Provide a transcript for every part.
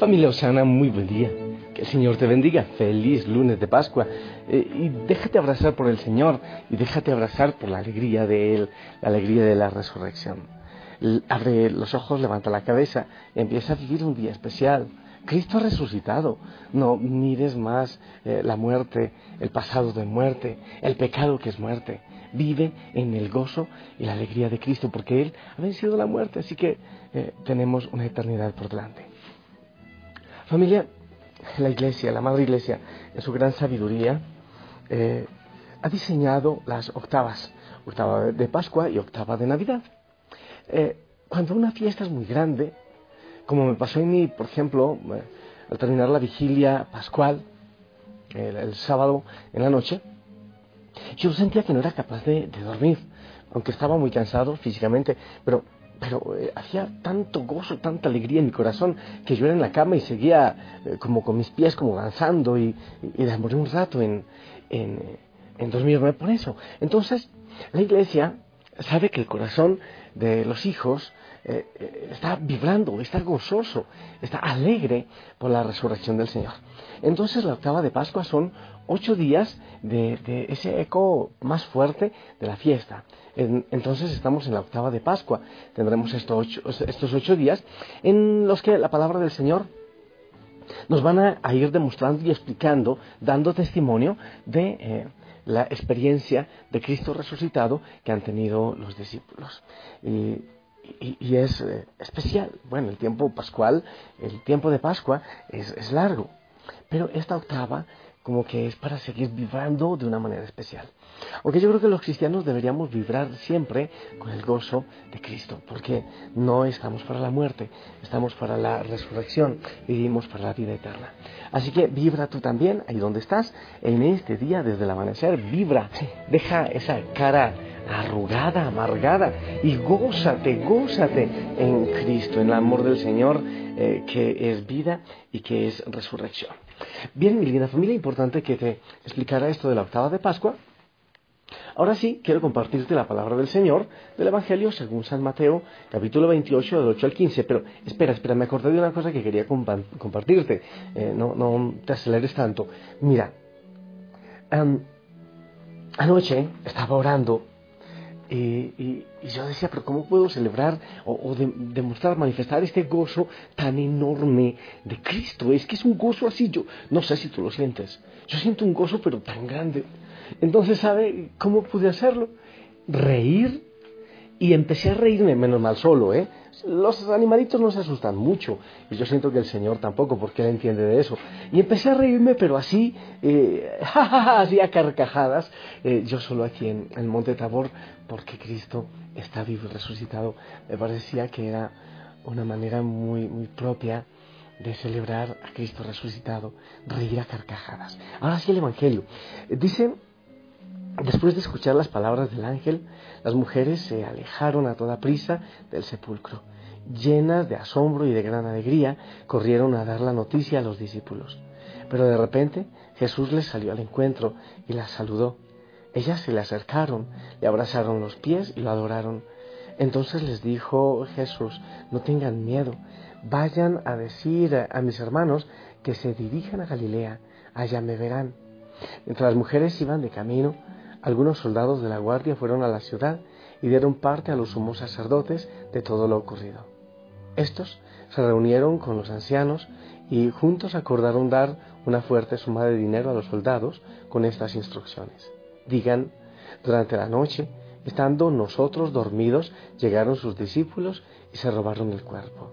Familia Osana, muy buen día. Que el Señor te bendiga. Feliz lunes de Pascua. Eh, y déjate abrazar por el Señor y déjate abrazar por la alegría de Él, la alegría de la resurrección. Abre los ojos, levanta la cabeza empieza a vivir un día especial. Cristo ha resucitado. No mires más eh, la muerte, el pasado de muerte, el pecado que es muerte. Vive en el gozo y la alegría de Cristo porque Él ha vencido la muerte. Así que eh, tenemos una eternidad por delante. Familia, la iglesia, la madre iglesia, en su gran sabiduría, eh, ha diseñado las octavas, octava de Pascua y octava de Navidad. Eh, cuando una fiesta es muy grande, como me pasó en mí, por ejemplo, eh, al terminar la vigilia pascual, el, sábado en la noche, yo sentía que no era capaz de dormir, aunque estaba muy cansado físicamente, pero, pero eh, hacía tanto gozo, tanta alegría en mi corazón, que yo era en la cama y seguía eh, como con mis pies como danzando y, y demoré un rato en, en, eh, en dormirme por eso. Entonces, la iglesia sabe que el corazón de los hijos eh, eh, está vibrando, está gozoso, está alegre por la resurrección del Señor. Entonces la octava de Pascua son ocho días de, ese eco más fuerte de la fiesta. En- entonces estamos en la octava de Pascua. Tendremos estos ocho, días en los que la palabra del Señor nos van a, a ir demostrando y explicando, dando testimonio de eh, la experiencia de Cristo resucitado que han tenido los discípulos. Y, es eh, especial. Bueno, el tiempo pascual, el tiempo de Pascua es, es largo, pero esta octava como que es para seguir vibrando de una manera especial. Aunque yo creo que los cristianos deberíamos vibrar siempre con el gozo de Cristo, porque no estamos para la muerte, estamos para la resurrección, vivimos para la vida eterna. Así que vibra tú también, ahí donde estás, en este día desde el amanecer, vibra, deja esa cara arrugada, amargada, y gózate, gózate en Cristo, en el amor del Señor, eh, que es vida y que es resurrección. Bien, mi linda familia, importante que te explicara esto de la octava de Pascua. Ahora sí, quiero compartirte la palabra del Señor del Evangelio según San Mateo, capítulo 28, del 8 al 15. Pero espera, espera, me acordé de una cosa que quería compa- compartirte. Eh, no, no te aceleres tanto. Mira, anoche estaba orando y, y- yo decía, pero ¿cómo puedo celebrar o, o de- demostrar, manifestar este gozo tan enorme de Cristo? Es que es un gozo así, yo no sé si tú lo sientes. Yo siento un gozo pero tan grande. Entonces, ¿sabe cómo pude hacerlo? Reír y empecé a reírme, menos mal solo, ¿eh? Los animalitos no se asustan mucho, y yo siento que el Señor tampoco, porque Él entiende de eso. Y empecé a reírme, pero así, eh, así a carcajadas, eh, yo solo aquí en el Monte Tabor, porque Cristo está vivo y resucitado. Me parecía que era una manera muy, muy propia de celebrar a Cristo resucitado, reír a carcajadas. Ahora sí el Evangelio. Dice Después de escuchar las palabras del ángel, las mujeres se alejaron a toda prisa del sepulcro. Llenas de asombro y de gran alegría, corrieron a dar la noticia a los discípulos. Pero de repente Jesús les salió al encuentro y las saludó. Ellas se le acercaron, le abrazaron los pies y lo adoraron. Entonces les dijo Jesús, no tengan miedo, vayan a decir a, mis hermanos que se dirijan a Galilea, allá me verán. Mientras las mujeres iban de camino, algunos soldados de la guardia fueron a la ciudad y dieron parte a los sumos sacerdotes de todo lo ocurrido. Estos se reunieron con los ancianos y juntos acordaron dar una fuerte suma de dinero a los soldados con estas instrucciones. Digan, durante la noche, estando nosotros dormidos, llegaron sus discípulos y se robaron el cuerpo.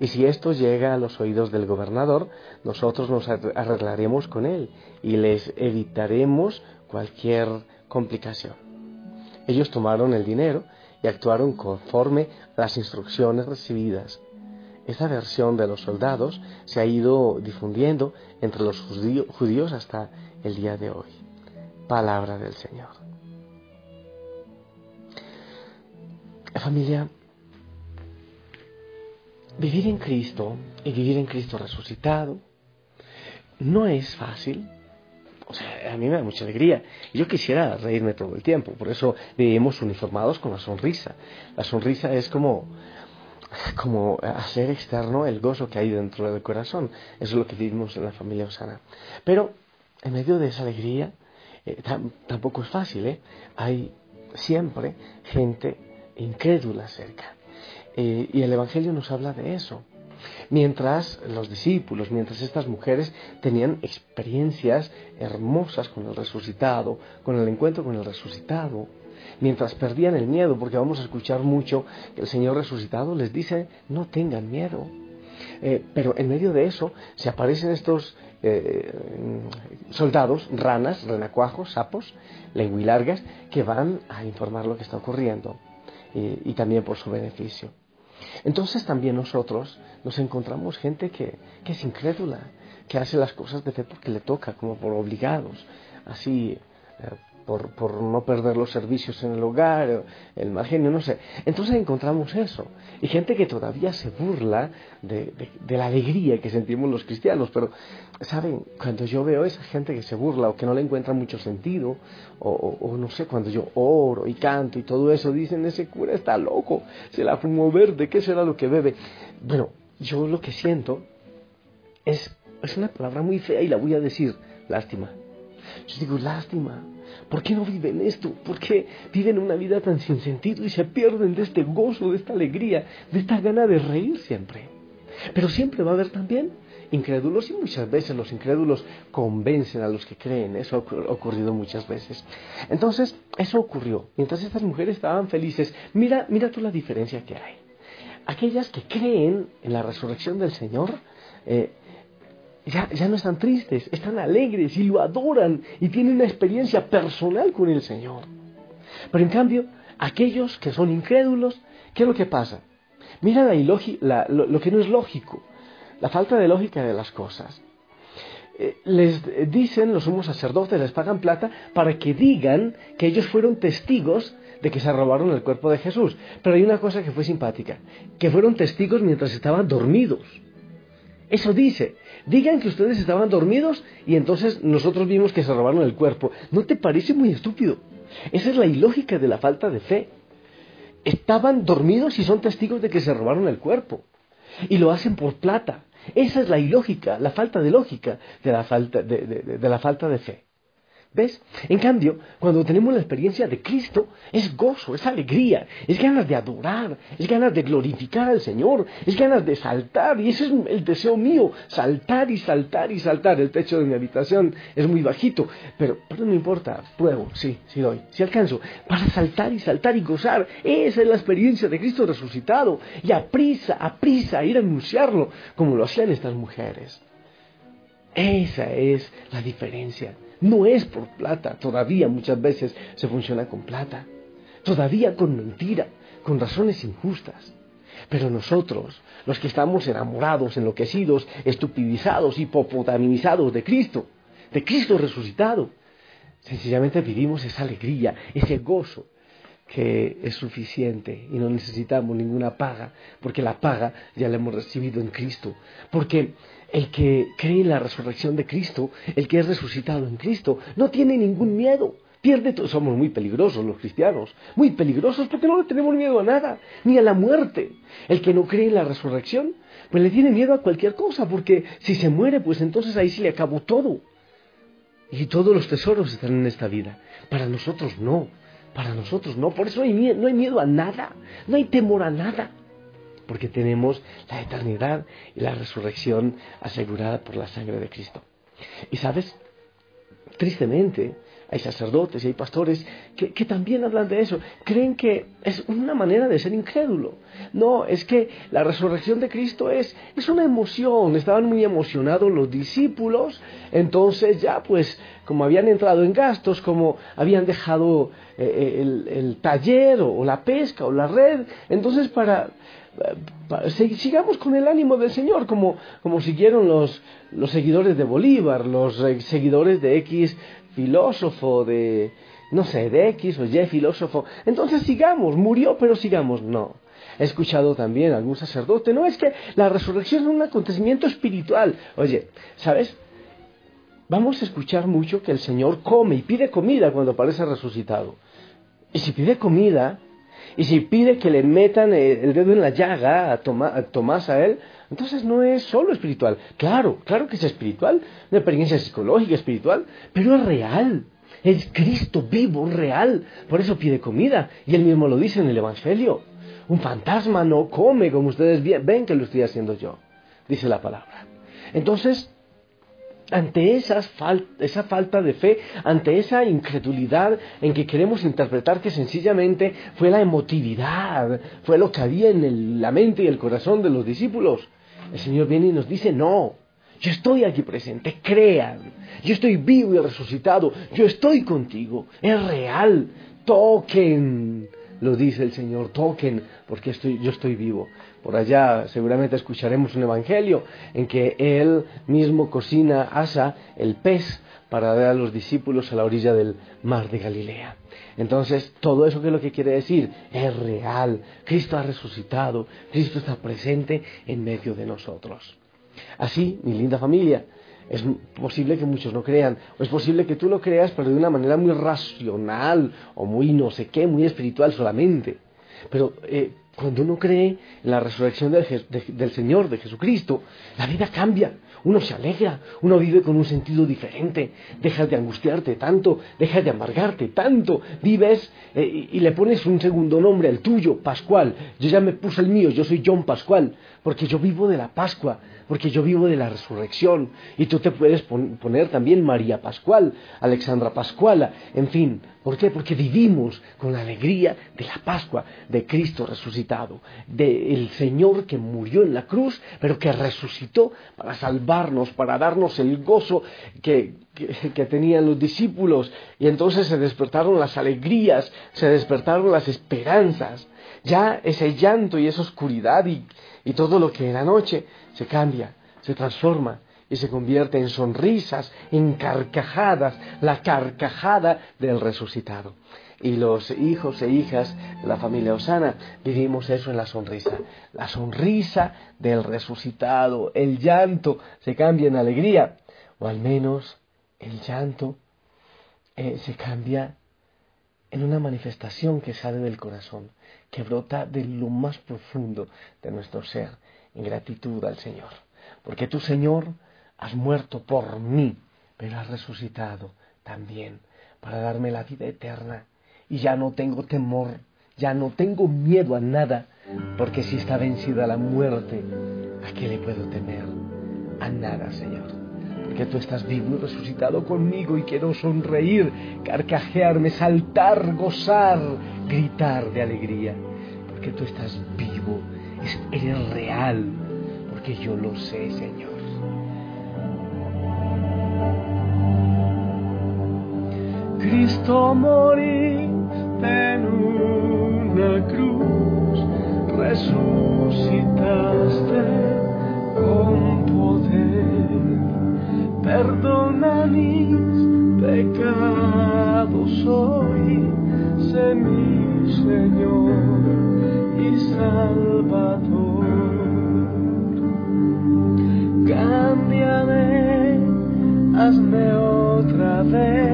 Y si esto llega a los oídos del gobernador, nosotros nos arreglaremos con él y les evitaremos cualquier complicación. Ellos tomaron el dinero y actuaron conforme a las instrucciones recibidas. Esta versión de los soldados se ha ido difundiendo entre los judíos hasta el día de hoy. Palabra del Señor. Familia, vivir en Cristo y vivir en Cristo resucitado no es fácil. O sea, a mí me da mucha alegría. Yo quisiera reírme todo el tiempo. Por eso vivimos uniformados con la sonrisa. La sonrisa es como, como hacer externo el gozo que hay dentro del corazón. Eso es lo que vivimos en la familia Osana. Pero en medio de esa alegría, eh, tampoco es fácil. ¿eh? Hay siempre gente incrédula cerca. Eh, y el Evangelio nos habla de eso. Mientras los discípulos, mientras estas mujeres tenían experiencias hermosas con el resucitado, con el encuentro con el resucitado, mientras perdían el miedo, porque vamos a escuchar mucho que el Señor resucitado les dice, no tengan miedo. Eh, pero en medio de eso se aparecen estos eh, soldados, ranas, renacuajos, sapos, lenguilargas, que van a informar lo que está ocurriendo y también por su beneficio. Entonces también nosotros nos encontramos gente que, es incrédula, que hace las cosas de fe porque le toca, como por obligados, así eh, por, por, no perder los servicios en el hogar, el mal genio, no sé. Entonces encontramos eso. Y gente que todavía se burla de, de, la alegría que sentimos los cristianos. Pero, ¿saben? Cuando yo veo a esa gente que se burla o que no le encuentra mucho sentido, o, o, no sé, cuando yo oro y canto y todo eso, dicen, ese cura está loco, se la fumó verde, ¿qué será lo que bebe? Bueno, yo lo que siento es, es una palabra muy fea y la voy a decir, lástima. Yo digo, lástima ¿Por qué no viven esto? ¿Por qué viven una vida tan sin sentido y se pierden de este gozo, de esta alegría, de esta gana de reír siempre? Pero siempre va a haber también incrédulos y muchas veces los incrédulos convencen a los que creen. Eso ha ocurrido muchas veces. Entonces, eso ocurrió. Mientras estas mujeres estaban felices, mira, mira tú la diferencia que hay. Aquellas que creen en la resurrección del Señor, eh, ya, no están tristes, están alegres y lo adoran y tienen una experiencia personal con el Señor. Pero en cambio, aquellos que son incrédulos, ¿qué es lo que pasa? Mira la lo, que no es lógico, la falta de lógica de las cosas. Eh, les dicen los sumos sacerdotes, les pagan plata para que digan que ellos fueron testigos de que se robaron el cuerpo de Jesús. Pero hay una cosa que fue simpática, que fueron testigos mientras estaban dormidos. Eso dice. Digan que ustedes estaban dormidos y entonces nosotros vimos que se robaron el cuerpo. ¿No te parece muy estúpido? Esa es la ilógica de la falta de fe. Estaban dormidos y son testigos de que se robaron el cuerpo. Y lo hacen por plata. Esa es la ilógica, la falta de lógica de la falta de, de la falta de fe. ¿Ves? En cambio, cuando tenemos la experiencia de Cristo, es gozo, es alegría, es ganas de adorar, es ganas de glorificar al Señor, es ganas de saltar, y ese es el deseo mío, saltar y saltar y saltar. El techo de mi habitación es muy bajito, pero, pero no importa, pruebo, sí, sí doy, sí alcanzo, para saltar y saltar y gozar. Esa es la experiencia de Cristo resucitado, y a prisa, a prisa, ir a anunciarlo, como lo hacían estas mujeres. Esa es la diferencia. No es por plata, todavía muchas veces se funciona con plata, todavía con mentira, con razones injustas. Pero nosotros, los que estamos enamorados, enloquecidos, estupidizados, hipopotamizados de Cristo, de Cristo resucitado, sencillamente vivimos esa alegría, ese gozo que es suficiente y no necesitamos ninguna paga, porque la paga ya la hemos recibido en Cristo, porque el que cree en la resurrección de Cristo, el que es resucitado en Cristo, no tiene ningún miedo. Pierde todo. Somos muy peligrosos los cristianos, muy peligrosos porque no le tenemos miedo a nada, ni a la muerte. El que no cree en la resurrección, pues le tiene miedo a cualquier cosa, porque si se muere, pues entonces ahí se le acabó todo. y todos los tesoros están en esta vida. Para nosotros no, para nosotros no. Por eso no hay, miedo, no hay miedo a nada, no hay temor a nada. Porque tenemos la eternidad y la resurrección asegurada por la sangre de Cristo. Y sabes, tristemente, hay sacerdotes y hay pastores que, también hablan de eso. Creen que es una manera de ser incrédulo. No, es que la resurrección de Cristo es, es una emoción. Estaban muy emocionados los discípulos. Entonces ya pues como habían entrado en gastos, como habían dejado eh, eh, el, taller o, la pesca o la red. Entonces para, sigamos con el ánimo del Señor, como, como siguieron los, los seguidores de Bolívar, los eh, seguidores de X filósofo, de, no sé, de X o Y filósofo. Entonces sigamos, murió, pero sigamos. No. He escuchado también a algún sacerdote, no es que la resurrección es un acontecimiento espiritual. Oye, ¿sabes? Vamos a escuchar mucho que el Señor come y pide comida cuando aparece resucitado. Y si pide comida, y si pide que le metan el dedo en la llaga a, Tomás a él, entonces no es solo espiritual. Claro, claro que es espiritual, una experiencia psicológica, espiritual, pero es real. Es Cristo vivo, real. Por eso pide comida. Y él mismo lo dice en el Evangelio. Un fantasma no come como ustedes ven que lo estoy haciendo yo. Dice la palabra. Entonces, ante esa falta de fe, ante esa incredulidad en que queremos interpretar que sencillamente fue la emotividad, fue lo que había en la mente y el corazón de los discípulos, el Señor viene y nos dice, no, yo estoy aquí presente, crean, yo estoy vivo y resucitado, yo estoy contigo, es real, toquen, lo dice el Señor, toquen, porque yo estoy vivo. Por allá seguramente escucharemos un evangelio en que Él mismo cocina, asa el pez para dar a los discípulos a la orilla del mar de Galilea. Entonces, todo eso que es lo que quiere decir es real. Cristo ha resucitado, Cristo está presente en medio de nosotros. Así, mi linda familia, es posible que muchos no crean, o es posible que tú lo creas, pero de una manera muy racional, o muy no sé qué, muy espiritual solamente. Pero eh, cuando uno cree en la resurrección del, Señor, de Jesucristo, la vida cambia, uno se alegra, uno vive con un sentido diferente, dejas de angustiarte tanto, dejas de amargarte tanto, vives eh, y, le pones un segundo nombre al tuyo, Pascual. Yo ya me puse el mío, yo soy John Pascual, porque yo vivo de la Pascua, porque yo vivo de la resurrección. Y tú te puedes poner también María Pascual, Alexandra Pascuala, en fin. ¿Por qué? Porque vivimos con la alegría de la Pascua, de Cristo resucitado, del Señor que murió en la cruz, pero que resucitó para salvarnos, para darnos el gozo que, que, tenían los discípulos. Y entonces se despertaron las alegrías, se despertaron las esperanzas. Ya ese llanto y esa oscuridad y, y todo lo que era noche se cambia, se transforma y se convierte en sonrisas, en carcajadas, la carcajada del resucitado. Y los hijos e hijas de la familia Osana vivimos eso en la sonrisa. La sonrisa del resucitado, el llanto se cambia en alegría, o al menos el llanto eh, se cambia en una manifestación que sale del corazón, que brota de lo más profundo de nuestro ser, en gratitud al Señor. Porque tú, Señor, has muerto por mí, pero has resucitado también para darme la vida eterna. Y ya no tengo temor, ya no tengo miedo a nada, porque si está vencida la muerte, ¿a qué le puedo temer? A nada, Señor. Porque tú estás vivo y resucitado conmigo y quiero sonreír, carcajearme, saltar, gozar, gritar de alegría. Porque tú estás vivo, eres real, porque yo lo sé, Señor. Cristo moriste en una cruz, resucitaste con poder, perdona mis pecados hoy, sé mi Señor y Salvador. Cámbiame, hazme otra vez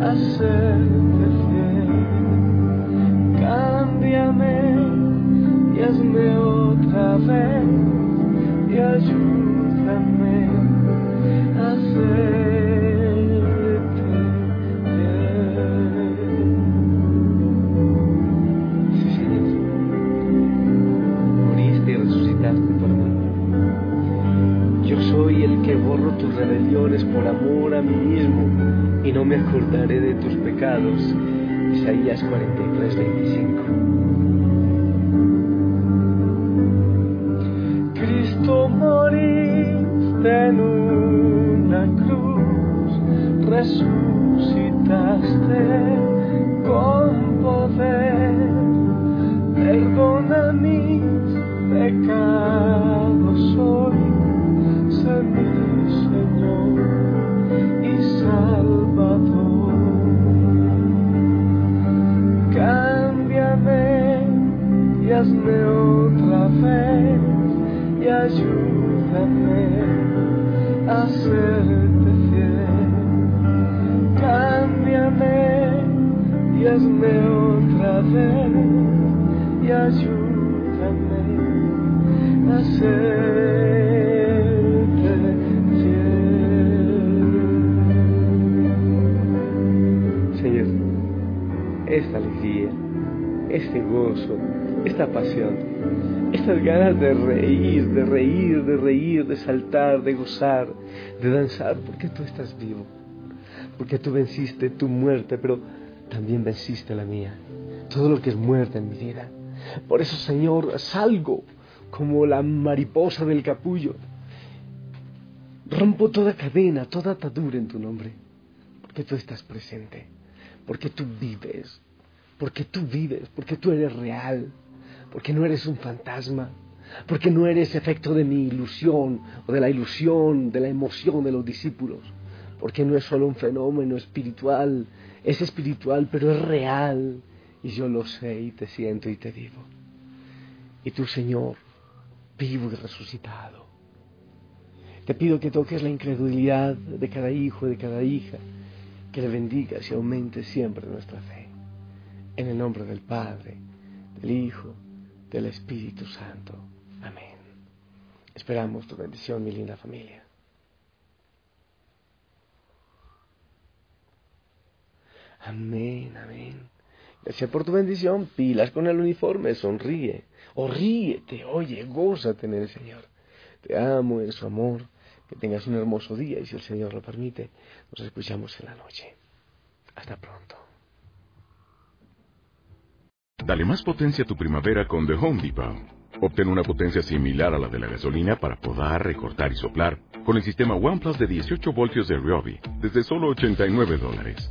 a serte y no me acordaré de tus pecados. Isaías 43, 25. Resucitaste. con otra vez y ayúdame a serte fiel. Señor, esta alegría, este gozo, esta pasión, estas ganas de reír, de reír, de reír, de saltar, de gozar, de danzar, porque tú estás vivo, porque tú venciste tu muerte, pero también venciste la mía, todo lo que es muerte en mi vida. Por eso, Señor, salgo como la mariposa del capullo. Rompo toda cadena, toda atadura en tu nombre, porque tú estás presente, porque tú vives, porque tú vives, porque tú eres real, porque no eres un fantasma, porque no eres efecto de mi ilusión o de la ilusión, de la emoción de los discípulos, porque no es solo un fenómeno espiritual, es espiritual, pero es real, y yo lo sé y te siento y te vivo. Y tú, Señor, vivo y resucitado. Te pido que toques la incredulidad de cada hijo y de cada hija, que le bendigas y aumentes siempre nuestra fe. En el nombre del Padre, del Hijo, del Espíritu Santo. Amén. Esperamos tu bendición, mi linda familia. Amén, amén. Gracias por tu bendición. Pilas con el uniforme, sonríe. O ríete, oye, gózate en el Señor. Te amo en su amor. Que tengas un hermoso día y si el Señor lo permite, nos escuchamos en la noche. Hasta pronto. Dale más potencia a tu primavera con The Home Depot. Obtén una potencia similar a la de la gasolina para podar, recortar y soplar con el sistema OnePlus de 18 voltios de Ryobi desde solo 89 dólares.